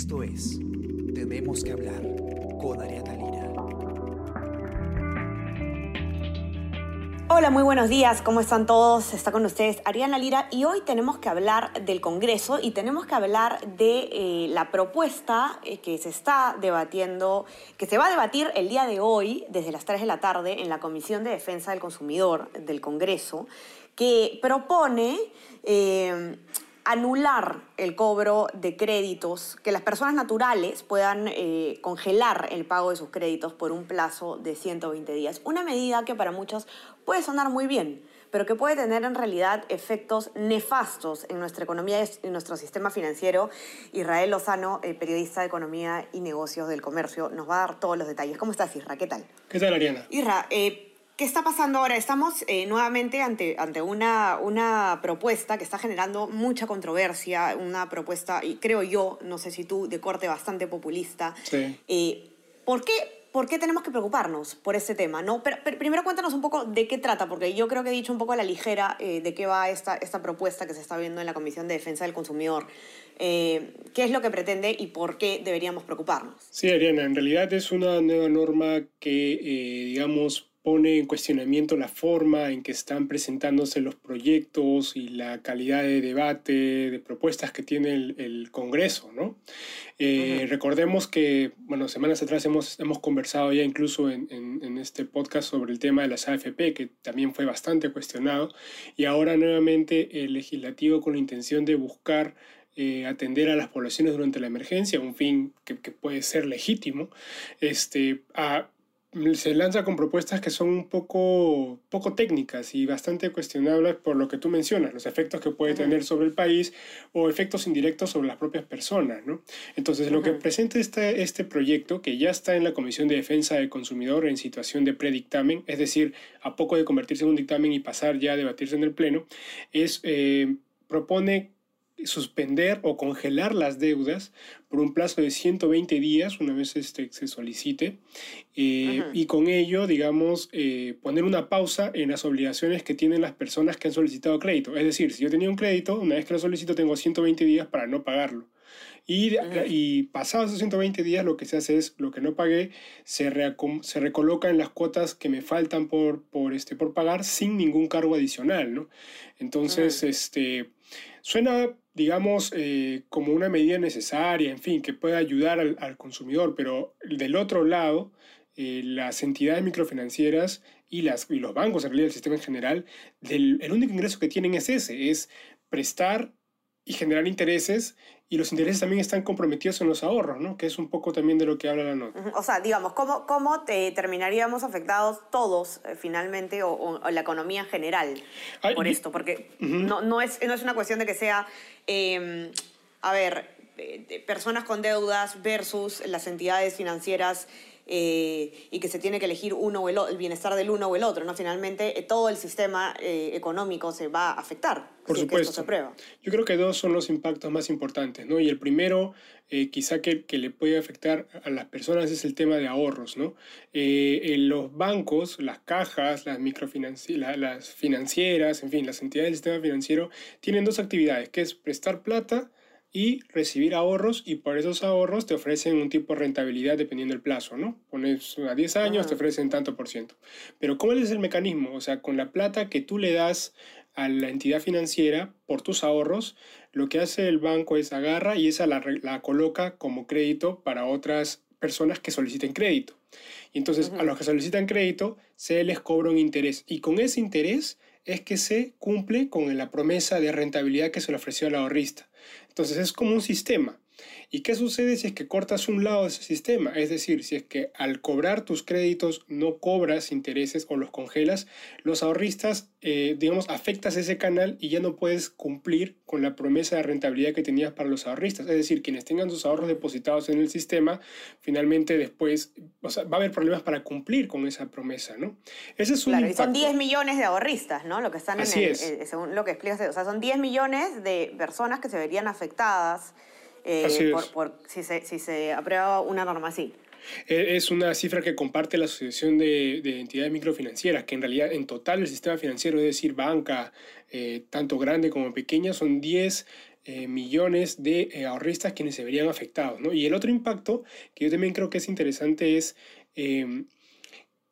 Esto es Tenemos que hablar con Ariana Lira. Hola, muy buenos días, ¿cómo están todos? Está con ustedes Ariana Lira y hoy tenemos que hablar del Congreso y tenemos que hablar de eh, la propuesta eh, que se está debatiendo, que se va a debatir el día de hoy desde las 3 de la tarde en la Comisión de Defensa del Consumidor del Congreso, que propone eh, anular el cobro de créditos, que las personas naturales puedan eh, congelar el pago de sus créditos por un plazo de 120 días. Una medida que para muchos puede sonar muy bien, pero que puede tener en realidad efectos nefastos en nuestra economía y en nuestro sistema financiero. Israel Lozano, eh, periodista de Economía y Negocios del Comercio, nos va a dar todos los detalles. ¿Cómo estás, Isra? ¿Qué tal? ¿Qué tal, Ariana? Isra, eh, ¿Qué está pasando ahora? Estamos eh, nuevamente ante, ante una, una propuesta que está generando mucha controversia, una propuesta, y creo yo, no sé si tú, de corte bastante populista. Sí. Eh, ¿por, qué, ¿Por qué tenemos que preocuparnos por este tema? ¿no? Pero, pero primero cuéntanos un poco de qué trata, porque yo creo que he dicho un poco a la ligera eh, de qué va esta, esta propuesta que se está viendo en la Comisión de Defensa del Consumidor. Eh, ¿Qué es lo que pretende y por qué deberíamos preocuparnos? Sí, Ariana, en realidad es una nueva norma que, eh, digamos, pone en cuestionamiento la forma en que están presentándose los proyectos y la calidad de debate, de propuestas que tiene el, el Congreso, ¿no? Eh, Recordemos que, bueno, semanas atrás hemos, hemos conversado ya incluso en, en, en, este podcast sobre el tema de las AFP, que también fue bastante cuestionado, y ahora nuevamente el legislativo con la intención de buscar eh, atender a las poblaciones durante la emergencia, un fin que, que puede ser legítimo, este, a se lanza con propuestas que son un poco, poco técnicas y bastante cuestionables por lo que tú mencionas, los efectos que puede tener sobre el país o efectos indirectos sobre las propias personas. ¿no? Entonces, lo que presenta este, este proyecto, que ya está en la Comisión de Defensa del Consumidor en situación de predictamen, es decir, a poco de convertirse en un dictamen y pasar ya a debatirse en el Pleno, es, eh, propone suspender o congelar las deudas por un plazo de 120 días una vez este, se solicite eh, y con ello, digamos, eh, poner una pausa en las obligaciones que tienen las personas que han solicitado crédito. Es decir, si yo tenía un crédito, una vez que lo solicito tengo 120 días para no pagarlo. Y, y pasados esos 120 días lo que se hace es lo que no pagué se, se recoloca en las cuotas que me faltan por, por, este, por pagar sin ningún cargo adicional. ¿no? Entonces, este, suena digamos, eh, como una medida necesaria, en fin, que pueda ayudar al, consumidor, pero del otro lado, eh, las entidades microfinancieras y, las, y los bancos, en realidad el sistema en general, el único ingreso que tienen es ese, es prestar y generar intereses y los intereses también están comprometidos en los ahorros, ¿no? Que es un poco también de lo que habla la nota. O sea, digamos, ¿cómo, cómo te terminaríamos afectados todos eh, finalmente o, o, la economía en general Ay, por esto? Porque uh -huh. no, no, es, no es una cuestión de que sea, eh, a ver, eh, personas con deudas versus las entidades financieras eh, y que se tiene que elegir uno o el, el, bienestar del uno o el otro. ¿no? Finalmente, eh, todo el sistema eh, económico se va a afectar. Por si supuesto. esto se prueba. Yo creo que dos son los impactos más importantes. ¿no? Y el primero, eh, quizá que, que, le puede afectar a las personas, es el tema de ahorros. ¿no? Eh, en los bancos, las cajas, las, microfinanci la, las financieras, en fin, las entidades del sistema financiero, tienen dos actividades, que es prestar plata y recibir ahorros y por esos ahorros te ofrecen un tipo de rentabilidad dependiendo del plazo, ¿no? Pones a 10 años, te ofrecen tanto por ciento. Pero ¿cómo es el mecanismo? O sea, con la plata que tú le das a la entidad financiera por tus ahorros, lo que hace el banco es agarra y esa la, la coloca como crédito para otras personas que soliciten crédito. Y entonces a los que solicitan crédito se les cobra un interés y con ese interés es que se cumple con la promesa de rentabilidad que se le ofreció al ahorrista. Entonces es como un sistema. ¿Y qué sucede si es que cortas un lado de ese sistema? Es decir, si es que al cobrar tus créditos no cobras intereses o los congelas, los ahorristas, eh, digamos, afectas ese canal y ya no puedes cumplir con la promesa de rentabilidad que tenías para los ahorristas. Es decir, quienes tengan sus ahorros depositados en el sistema, finalmente después o sea, va a haber problemas para cumplir con esa promesa, ¿no? Ese es un claro, impacto. y son 10 millones de ahorristas, ¿no? Lo que están Así en el, es. eh, según lo que explicas, o sea, son 10 millones de personas que se verían afectadas eh, por, por, si, se, si se aprueba una norma así. Es una cifra que comparte la Asociación de, de, Entidades Microfinancieras, que en realidad en total el sistema financiero, es decir, banca, eh, tanto grande como pequeña, son 10 eh, millones de eh, ahorristas quienes se verían afectados. ¿no? Y el otro impacto que yo también creo que es interesante es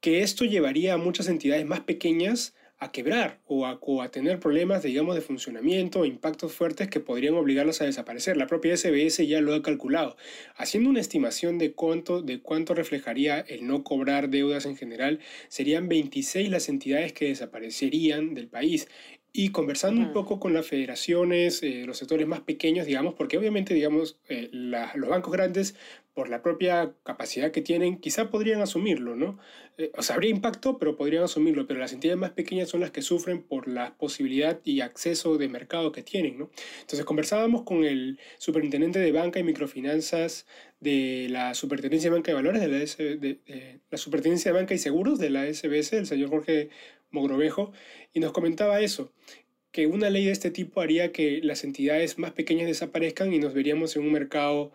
que esto llevaría a muchas entidades más pequeñas a quebrar o a, tener problemas, digamos, de funcionamiento, impactos fuertes que podrían obligarlas a desaparecer. La propia SBS ya lo ha calculado. Haciendo una estimación de cuánto, de cuánto reflejaría el no cobrar deudas en general, serían 26 las entidades que desaparecerían del país. Y conversando un poco con las federaciones, eh, los sectores más pequeños, digamos, porque obviamente, digamos, eh, los bancos grandes, por la propia capacidad que tienen, quizá podrían asumirlo, ¿no? Eh, o sea, habría impacto, pero podrían asumirlo, pero las entidades más pequeñas son las que sufren por la posibilidad y acceso de mercado que tienen, ¿no? Entonces, conversábamos con el superintendente de banca y microfinanzas de la Superintendencia de Banca de Valores, de la, de, la Superintendencia de Banca y Seguros de la SBS, el señor Jorge Mogrovejo, y nos comentaba eso, que una ley de este tipo haría que las entidades más pequeñas desaparezcan y nos veríamos en un mercado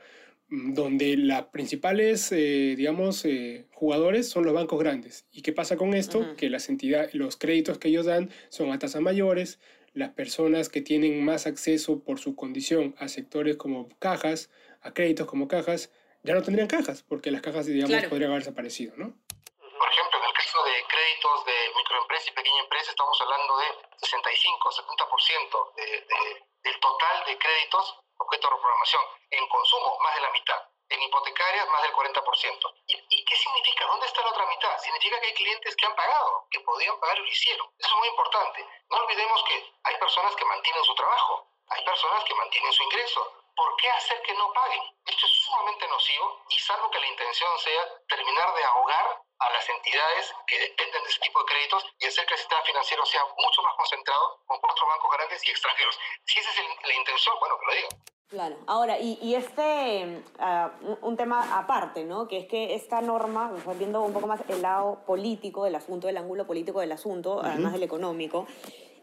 donde las principales, eh, digamos, eh, jugadores son los bancos grandes. ¿Y qué pasa con esto? Que las entidades, los créditos que ellos dan son a tasas mayores, las personas que tienen más acceso por su condición a sectores como cajas, a créditos como cajas, ya no tendrían cajas, porque las cajas, digamos, podrían haber desaparecido, ¿no? Por ejemplo, en el caso de créditos de microempresa y pequeña empresa, estamos hablando de 65, 70% de, de, del total de créditos de reprogramación. En consumo, más de la mitad. En hipotecarias, más del 40%. ¿Y, ¿Y, qué significa? ¿Dónde está la otra mitad? Significa que hay clientes que han pagado, que podían pagar y lo hicieron. Eso es muy importante. No olvidemos que hay personas que mantienen su trabajo, hay personas que mantienen su ingreso. ¿Por qué hacer que no paguen? Esto es sumamente nocivo y salvo que la intención sea terminar de ahogar a las entidades que dependen de ese tipo de créditos y hacer que el sistema financiero sea mucho más concentrado con cuatro bancos grandes y extranjeros. Si esa es la intención, bueno, que lo digan. Claro. Ahora, y, y este, uh, un, tema aparte, ¿no? Que es que esta norma, viendo un poco más el lado político del asunto, el ángulo político del asunto, además del económico,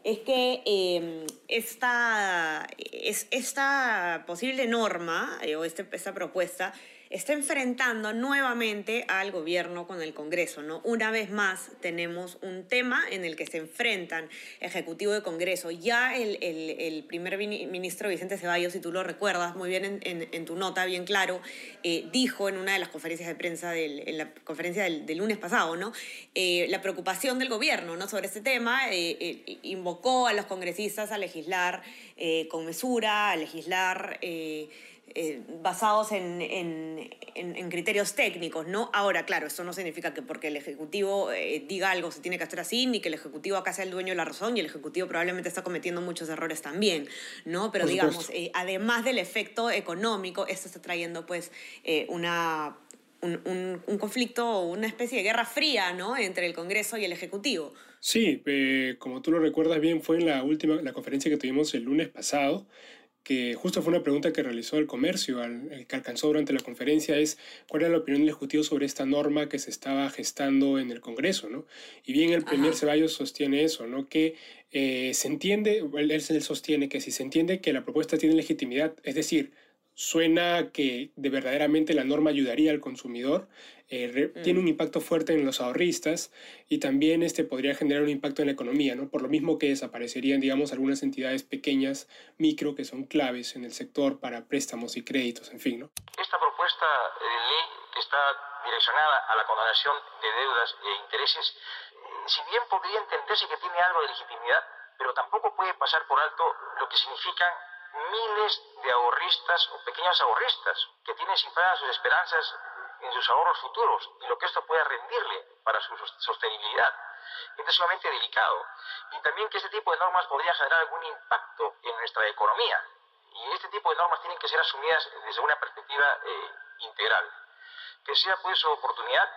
es que eh, esta, es, esta posible norma eh, o este, esta propuesta está enfrentando nuevamente al gobierno con el Congreso. ¿no? Una vez más tenemos un tema en el que se enfrentan Ejecutivo y Congreso. Ya el, primer ministro Vicente Ceballos, si tú lo recuerdas muy bien en, tu nota, bien claro, eh, dijo en una de las conferencias de prensa, del, en la conferencia del, lunes pasado, ¿no? Eh, la preocupación del gobierno ¿no? sobre este tema, eh, invocó a los congresistas a legislar con mesura, a legislar... basados en, en, criterios técnicos, ¿no? Ahora, claro, eso no significa que porque el Ejecutivo eh, diga algo se tiene que hacer así, ni que el Ejecutivo acá sea el dueño de la razón, y el Ejecutivo probablemente está cometiendo muchos errores también, ¿no? Pero digamos, eh, además del efecto económico, esto está trayendo pues una un, un, conflicto o una especie de guerra fría ¿no? entre el Congreso y el Ejecutivo. Sí, como tú lo recuerdas bien, fue en la última la conferencia que tuvimos el lunes pasado, que justo fue una pregunta que realizó el comercio, al, que alcanzó durante la conferencia, es cuál era la opinión del Ejecutivo sobre esta norma que se estaba gestando en el Congreso, ¿no? Y bien el primer Ceballos sostiene eso, ¿no? Que eh, se entiende, él, él sostiene que si se entiende que la propuesta tiene legitimidad, es decir, suena que de verdaderamente la norma ayudaría al consumidor, eh, tiene un mm. impacto fuerte en los ahorristas y también este podría generar un impacto en la economía, ¿no? Por lo mismo que desaparecerían, digamos, algunas entidades pequeñas, micro, que son claves en el sector para préstamos y créditos, en fin, ¿no? Esta propuesta de ley está direccionada a la condonación de deudas e intereses, si bien podría entenderse que tiene algo de legitimidad, pero tampoco puede pasar por alto lo que significan miles de ahorristas o pequeños ahorristas que tienen cifradas sus esperanzas en sus ahorros futuros y lo que esto puede rendirle para su sostenibilidad. es sumamente delicado. Y también que este tipo de normas podría generar algún impacto en nuestra economía. Y este tipo de normas tienen que ser asumidas desde una perspectiva eh, integral. Que sea pues oportunidad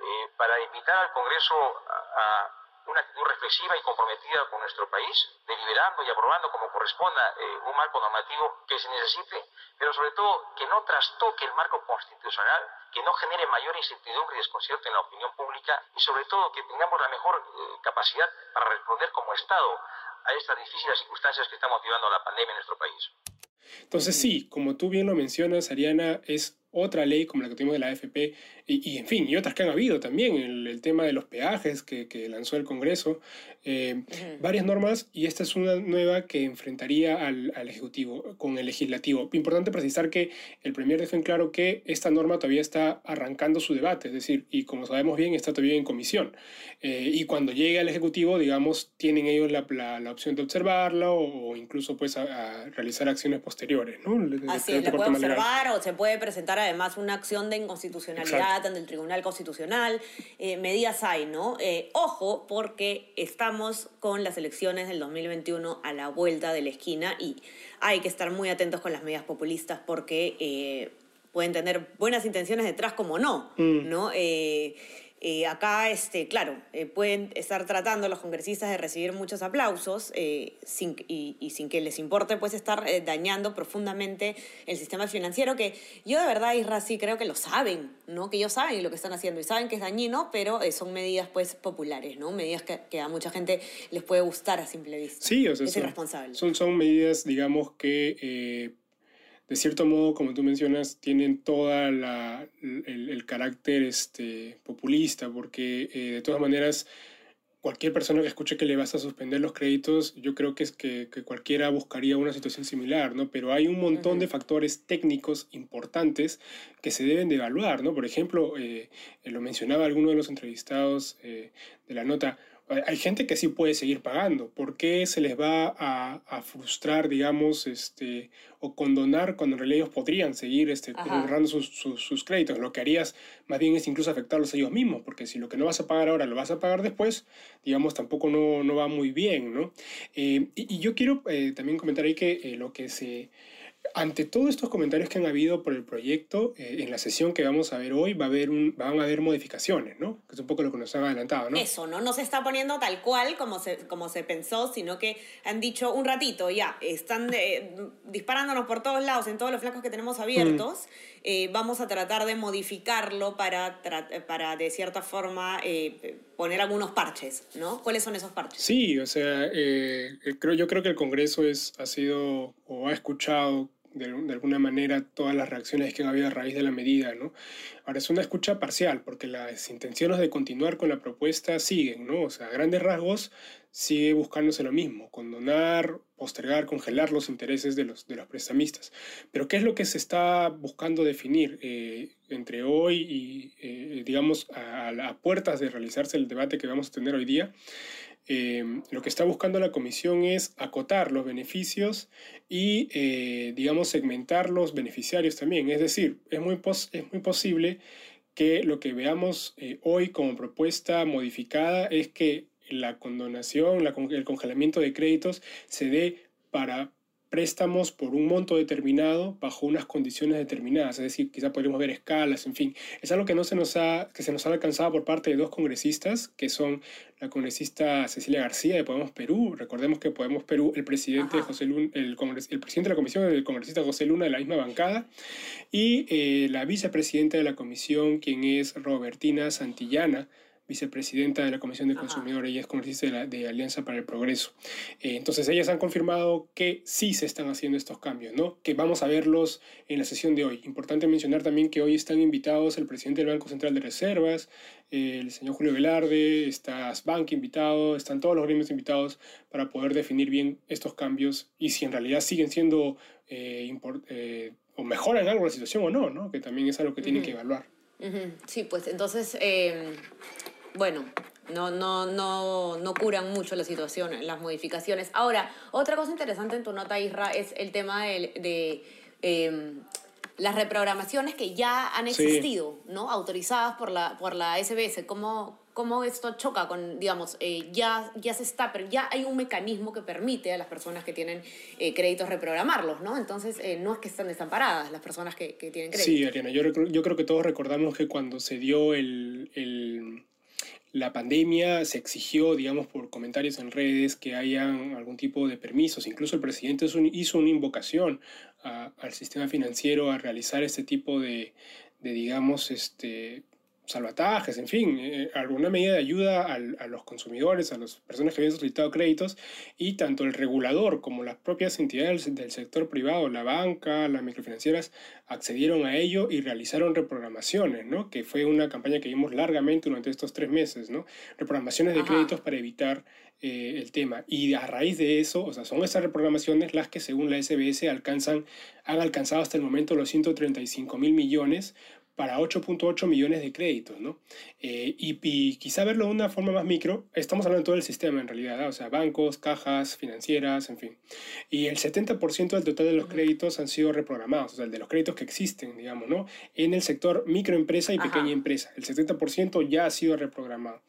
eh, para invitar al Congreso a una actitud reflexiva y comprometida con nuestro país, deliberando y aprobando como corresponda eh, un marco normativo que se necesite, pero sobre todo que no trastoque el marco constitucional, que no genere mayor incertidumbre y desconcierto en la opinión pública y sobre todo que tengamos la mejor eh, capacidad para responder como Estado a estas difíciles circunstancias que está motivando la pandemia en nuestro país. Entonces sí, como tú bien lo mencionas, Ariana, es otra ley como la que tuvimos de la AFP, y, en fin, y otras que han habido también, el, tema de los peajes que, que lanzó el Congreso, eh, varias normas y esta es una nueva que enfrentaría al, al, Ejecutivo con el Legislativo. Importante precisar que el Premier dejó en claro que esta norma todavía está arrancando su debate, es decir, y como sabemos bien, está todavía en comisión. Eh, y cuando llegue al Ejecutivo, digamos, tienen ellos la, la, opción de observarlo o, incluso pues a, realizar acciones posteriores. ¿no? Así es, se puede observar o se puede presentar además una acción de inconstitucionalidad ante el Tribunal Constitucional. Eh, medidas hay, ¿no? Eh, ojo, porque estamos con las elecciones del 2021 a la vuelta de la esquina y hay que estar muy atentos con las medidas populistas porque pueden tener buenas intenciones detrás como no, mm. ¿no? Eh, acá, este, claro, eh, pueden estar tratando los congresistas de recibir muchos aplausos eh, sin, y, sin que les importe pues estar dañando profundamente el sistema financiero, que yo de verdad, Isra, sí creo que lo saben, ¿no? Que ellos saben lo que están haciendo y saben que es dañino, pero son medidas pues populares, ¿no? Medidas que, a mucha gente les puede gustar a simple vista. Sí, o sea, es son, irresponsable. Son, son medidas, digamos, que de cierto modo, como tú mencionas, tienen toda la, el, carácter este, populista, porque eh, de todas maneras, cualquier persona que escuche que le vas a suspender los créditos, yo creo que es que, cualquiera buscaría una situación similar, ¿no? Pero hay un montón de factores técnicos importantes que se deben de evaluar, ¿no? Por ejemplo, eh, lo mencionaba alguno de los entrevistados eh, de la nota, hay gente que sí puede seguir pagando. ¿Por qué se les va a, frustrar, digamos, este, o condonar cuando en realidad ellos podrían seguir este, ahorrando sus, sus, créditos? Lo que harías más bien es incluso afectarlos a ellos mismos, porque si lo que no vas a pagar ahora lo vas a pagar después, digamos, tampoco no, no va muy bien, ¿no? Eh, y, yo quiero eh, también comentar ahí que eh, lo que se ante todos estos comentarios que han habido por el proyecto, eh, en la sesión que vamos a ver hoy va a haber un, van a haber modificaciones, ¿no? Que es un poco lo que nos han adelantado, ¿no? Eso, ¿no? No se está poniendo tal cual como se, como se pensó, sino que han dicho un ratito, ya, están eh, disparándonos por todos lados, en todos los flancos que tenemos abiertos, mm. eh, vamos a tratar de modificarlo para, para de cierta forma, poner algunos parches, ¿no? ¿Cuáles son esos parches? Sí, o sea, creo, yo creo que el Congreso es, ha sido o ha escuchado de, alguna manera todas las reacciones que ha habido a raíz de la medida. ¿no? Ahora es una escucha parcial porque las intenciones de continuar con la propuesta siguen, ¿no? o sea, a grandes rasgos sigue buscándose lo mismo, condonar, postergar, congelar los intereses de los, de los prestamistas. Pero ¿qué es lo que se está buscando definir eh, entre hoy y, eh, digamos, a puertas de realizarse el debate que vamos a tener hoy día? Eh, lo que está buscando la comisión es acotar los beneficios y, eh, digamos, segmentar los beneficiarios también. Es decir, es muy, es muy posible que lo que veamos eh, hoy como propuesta modificada es que la condonación, el congelamiento de créditos se dé para préstamos por un monto determinado bajo unas condiciones determinadas, es decir, quizá podríamos ver escalas, en fin. Es algo que, no se nos ha, que se nos ha alcanzado por parte de dos congresistas, que son la congresista Cecilia García de Podemos Perú, recordemos que Podemos Perú, el presidente, José Luna, el, el, presidente de la comisión es el congresista José Luna de la misma bancada, y eh, la vicepresidenta de la comisión, quien es Robertina Santillana, vicepresidenta de la Comisión de Consumidores y es congresista de, de Alianza para el Progreso. Eh, entonces, ellas han confirmado que sí se están haciendo estos cambios, ¿no? Que vamos a verlos en la sesión de hoy. Importante mencionar también que hoy están invitados el presidente del Banco Central de Reservas, eh, el señor Julio Velarde, está Sbank invitado, están todos los gremios invitados para poder definir bien estos cambios y si en realidad siguen siendo eh, o mejoran algo la situación o no, ¿no? Que también es algo que tienen que evaluar. Sí, pues entonces bueno, no, no, no, no curan mucho la situación, las modificaciones. Ahora, otra cosa interesante en tu nota, Isra, es el tema de, em, las reprogramaciones que ya han existido, ¿no? Autorizadas por la, por la SBS. ¿Cómo, cómo esto choca con, digamos, eh, ya, ya se está, pero ya hay un mecanismo que permite a las personas que tienen eh, créditos reprogramarlos, ¿no? Entonces, eh, no es que están desamparadas las personas que, que tienen créditos. Sí, Ariana, yo, yo creo que todos recordamos que cuando se dio el, el la pandemia se exigió, digamos, por comentarios en redes que hayan algún tipo de permisos. Incluso el presidente hizo una invocación al sistema financiero a realizar este tipo de, digamos, este, salvatajes, en fin, eh, alguna medida de ayuda a los consumidores, a las personas que habían solicitado créditos y tanto el regulador como las propias entidades del sector privado, la banca, las microfinancieras, accedieron a ello y realizaron reprogramaciones, ¿no? que fue una campaña que vimos largamente durante estos tres meses, ¿no? reprogramaciones de créditos para evitar eh, el tema. Y a raíz de eso, o sea, son esas reprogramaciones las que según la SBS alcanzan, han alcanzado hasta el momento los 135 mil millones para 8.8 millones de créditos, ¿no? Eh, y, quizá verlo de una forma más micro, estamos hablando de todo el sistema en realidad, o sea, bancos, cajas, financieras, en fin. Y el 70% del total de los créditos han sido reprogramados, o sea, de los créditos que existen, digamos, ¿no? En el sector microempresa y pequeña empresa, el 70% ya ha sido reprogramado.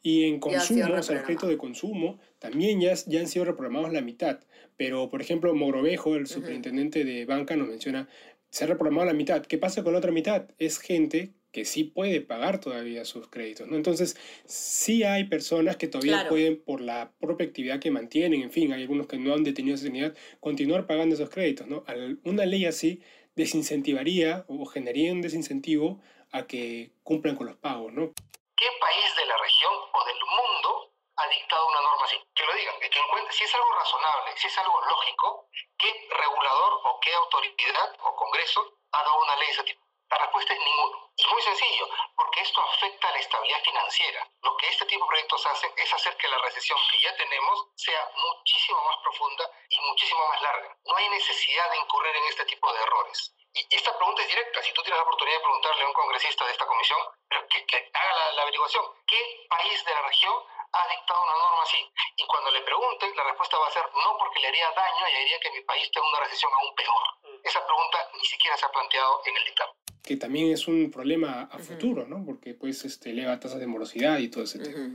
Y en consumo, o sea, los créditos de consumo, también ya, ya han sido reprogramados la mitad. Pero, por ejemplo, Mogrovejo, el superintendente de banca, nos menciona, se ha reprogramado la mitad. ¿Qué pasa con la otra mitad? Es gente que sí puede pagar todavía sus créditos, ¿no? Entonces, sí hay personas que todavía pueden, por la propia actividad que mantienen, en fin, hay algunos que no han detenido esa dignidad, continuar pagando esos créditos, ¿no? Una ley así desincentivaría o generaría un desincentivo a que cumplan con los pagos, ¿no? ¿Qué país de la región o del mundo dictado una norma así? Que lo digan, que encuentre, si es algo razonable, si es algo lógico, ¿qué regulador o qué autoridad o congreso ha dado una ley de ese tipo? La respuesta es ninguno. Es muy sencillo, porque esto afecta a la estabilidad financiera. Lo que este tipo de proyectos hacen es hacer que la recesión que ya tenemos sea muchísimo más profunda y muchísimo más larga. No hay necesidad de incurrir en este tipo de errores. Y esta pregunta es directa. Si tú tienes la oportunidad de preguntarle a un congresista de esta comisión, que, haga la, averiguación, ¿qué país de la región ha dictado una norma así? Y cuando le pregunten, la respuesta va a ser no porque le haría daño y haría que mi país tenga una recesión aún peor. Esa pregunta ni siquiera se ha planteado en el dictamen. Que también es un problema a futuro, ¿no? Porque pues este, eleva tasas de morosidad y todo ese tema.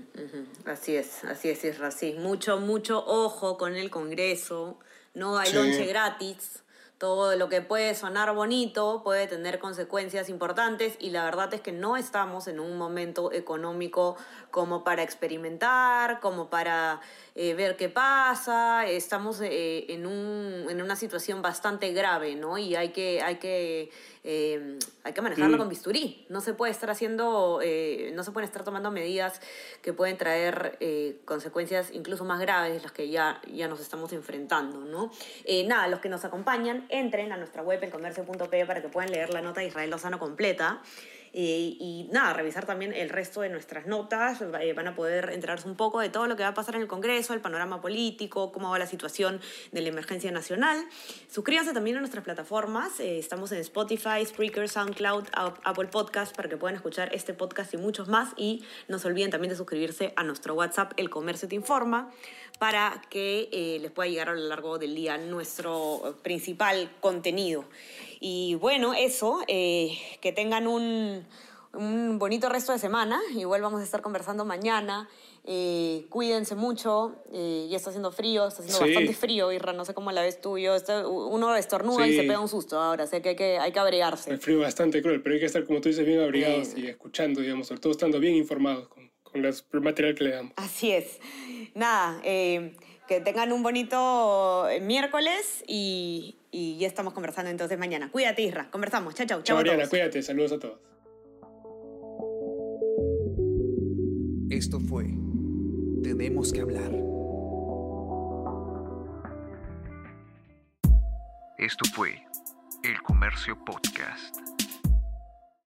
Así es, así es, es así. Mucho, mucho ojo con el Congreso. No hay lonche gratis todo lo que puede sonar bonito puede tener consecuencias importantes y la verdad es que no estamos en un momento económico como para experimentar, como para eh, ver qué pasa. Estamos eh, en, un, en, una situación bastante grave, ¿no? Y hay que, hay que, eh, hay que manejarlo mm. con bisturí. No se puede estar haciendo, no se pueden estar tomando medidas que pueden traer consecuencias incluso más graves de las que ya, ya nos estamos enfrentando, ¿no? nada, los que nos acompañan, entren a nuestra web, elcomercio.p, para que puedan leer la nota de Israel Lozano completa. Eh, y nada, revisar también el resto de nuestras notas. Eh, van a poder enterarse un poco de todo lo que va a pasar en el Congreso, el panorama político, cómo va la situación de la emergencia nacional. Suscríbanse también a nuestras plataformas. Eh, estamos en Spotify, Spreaker, SoundCloud, Apple Podcast para que puedan escuchar este podcast y muchos más. Y no se olviden también de suscribirse a nuestro WhatsApp, El Comercio Te Informa para que les pueda llegar a lo largo del día nuestro principal contenido. Y bueno, eso, eh, que tengan un, un, bonito resto de semana. Igual vamos a estar conversando mañana. Eh, cuídense mucho. Eh, ya está haciendo frío, está haciendo bastante frío, Irra. No sé cómo la ves tú. Yo, uno estornuda y se pega un susto ahora. Sé que hay que, hay que abrigarse. El frío bastante cruel, pero hay que estar, como tú dices, bien abrigados y escuchando, digamos, sobre todo estando bien informados con, con el material que le damos. Así es. Nada, que tengan un bonito miércoles y, y ya estamos conversando entonces mañana. Cuídate, Isra. Conversamos. Chao, chao. Chao, Mariana. Cuídate. Saludos a todos. Esto fue Tenemos que hablar. Esto fue El Comercio Podcast.